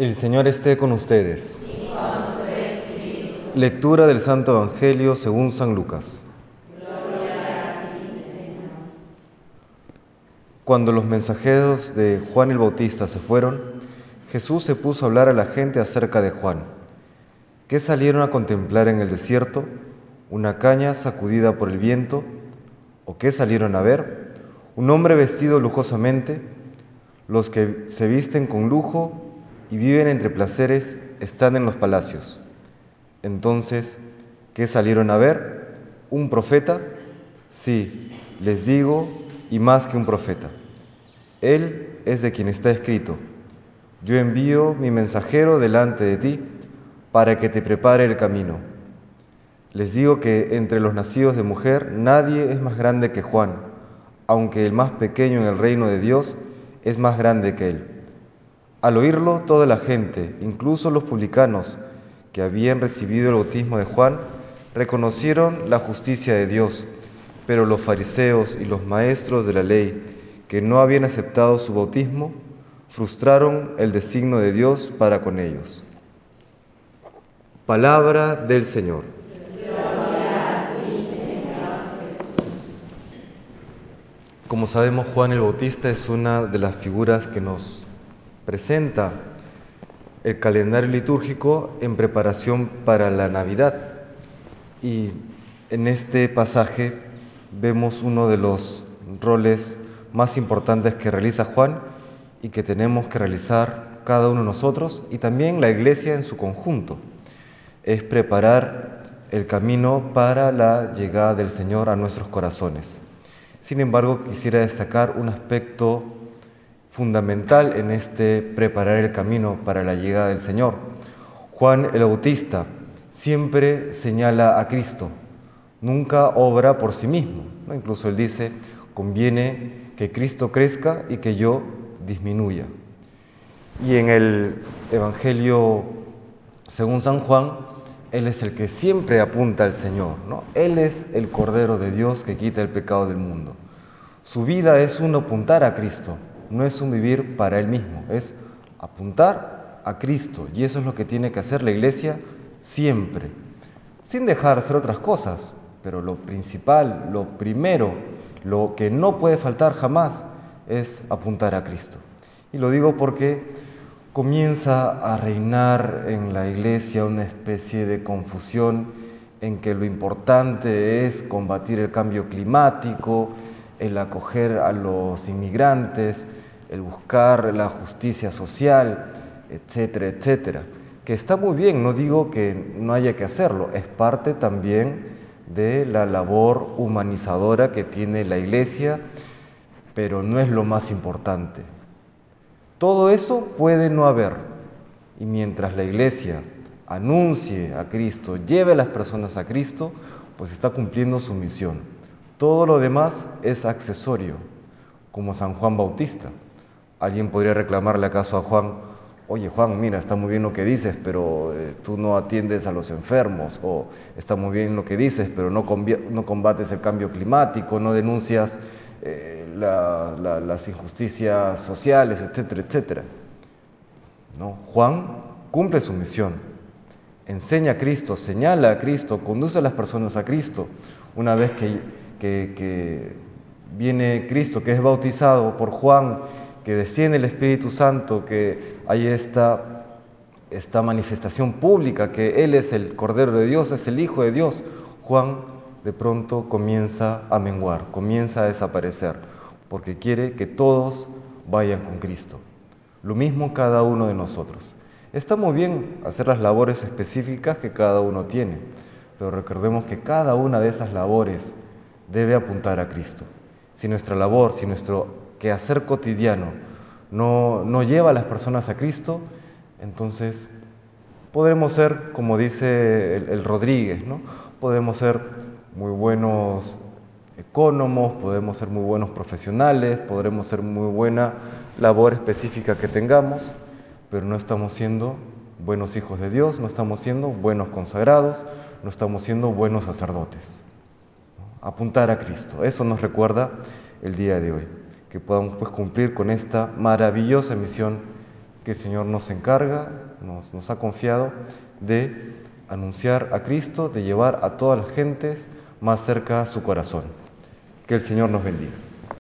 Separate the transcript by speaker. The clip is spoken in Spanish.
Speaker 1: El Señor esté con ustedes. Lectura del Santo Evangelio según San Lucas. Cuando los mensajeros de Juan el Bautista se fueron, Jesús se puso a hablar a la gente acerca de Juan. ¿Qué salieron a contemplar en el desierto? ¿Una caña sacudida por el viento? ¿O qué salieron a ver? ¿Un hombre vestido lujosamente? Los que se visten con lujo y viven entre placeres están en los palacios. Entonces, ¿qué salieron a ver? ¿Un profeta? Sí, les digo, y más que un profeta. Él es de quien está escrito. Yo envío mi mensajero delante de ti para que te prepare el camino. Les digo que entre los nacidos de mujer nadie es más grande que Juan, aunque el más pequeño en el reino de Dios es más grande que él. Al oírlo, toda la gente, incluso los publicanos que habían recibido el bautismo de Juan, reconocieron la justicia de Dios, pero los fariseos y los maestros de la ley, que no habían aceptado su bautismo, frustraron el designio de Dios para con ellos. Palabra del Señor. Como sabemos, Juan el Bautista es una de las figuras que nos presenta el calendario litúrgico en preparación para la Navidad. Y en este pasaje vemos uno de los roles más importantes que realiza Juan y que tenemos que realizar cada uno de nosotros y también la iglesia en su conjunto. Es preparar el camino para la llegada del Señor a nuestros corazones. Sin embargo, quisiera destacar un aspecto fundamental en este preparar el camino para la llegada del Señor. Juan el Bautista siempre señala a Cristo, nunca obra por sí mismo. Incluso él dice, conviene que Cristo crezca y que yo disminuya. Y en el Evangelio según San Juan, Él es el que siempre apunta al Señor. ¿no? Él es el Cordero de Dios que quita el pecado del mundo. Su vida es un apuntar a Cristo, no es un vivir para Él mismo, es apuntar a Cristo. Y eso es lo que tiene que hacer la iglesia siempre, sin dejar de hacer otras cosas. Pero lo principal, lo primero, lo que no puede faltar jamás es apuntar a Cristo. Y lo digo porque comienza a reinar en la iglesia una especie de confusión en que lo importante es combatir el cambio climático, el acoger a los inmigrantes, el buscar la justicia social, etcétera, etcétera. Que está muy bien, no digo que no haya que hacerlo, es parte también de la labor humanizadora que tiene la iglesia, pero no es lo más importante. Todo eso puede no haber. Y mientras la iglesia anuncie a Cristo, lleve a las personas a Cristo, pues está cumpliendo su misión. Todo lo demás es accesorio, como San Juan Bautista. Alguien podría reclamarle acaso a Juan, oye Juan, mira, está muy bien lo que dices, pero eh, tú no atiendes a los enfermos, o está muy bien lo que dices, pero no, combates el cambio climático, no denuncias eh, las injusticias sociales, etcétera, etcétera. ¿No? Juan cumple su misión, enseña a Cristo, señala a Cristo, conduce a las personas a Cristo. Una vez que, que, viene Cristo, que es bautizado por Juan, que desciende el Espíritu Santo, que hay esta, esta manifestación pública, que Él es el Cordero de Dios, es el Hijo de Dios, Juan de pronto comienza a menguar, comienza a desaparecer, porque quiere que todos vayan con Cristo. Lo mismo cada uno de nosotros. Está muy bien hacer las labores específicas que cada uno tiene, pero recordemos que cada una de esas labores debe apuntar a Cristo. Si nuestra labor, si nuestro quehacer cotidiano no, no lleva a las personas a Cristo, entonces podremos ser, como dice el, el Rodríguez, ¿no? podemos ser muy buenos ecónomos, podemos ser muy buenos profesionales, podremos ser muy buena labor específica que tengamos, pero no estamos siendo buenos hijos de Dios, no estamos siendo buenos consagrados, no estamos siendo buenos sacerdotes. Apuntar a Cristo, eso nos recuerda el día de hoy, que podamos pues cumplir con esta maravillosa misión que el Señor nos encarga, nos, ha confiado de anunciar a Cristo, de llevar a todas las gentes más cerca a su corazón. Que el Señor nos bendiga.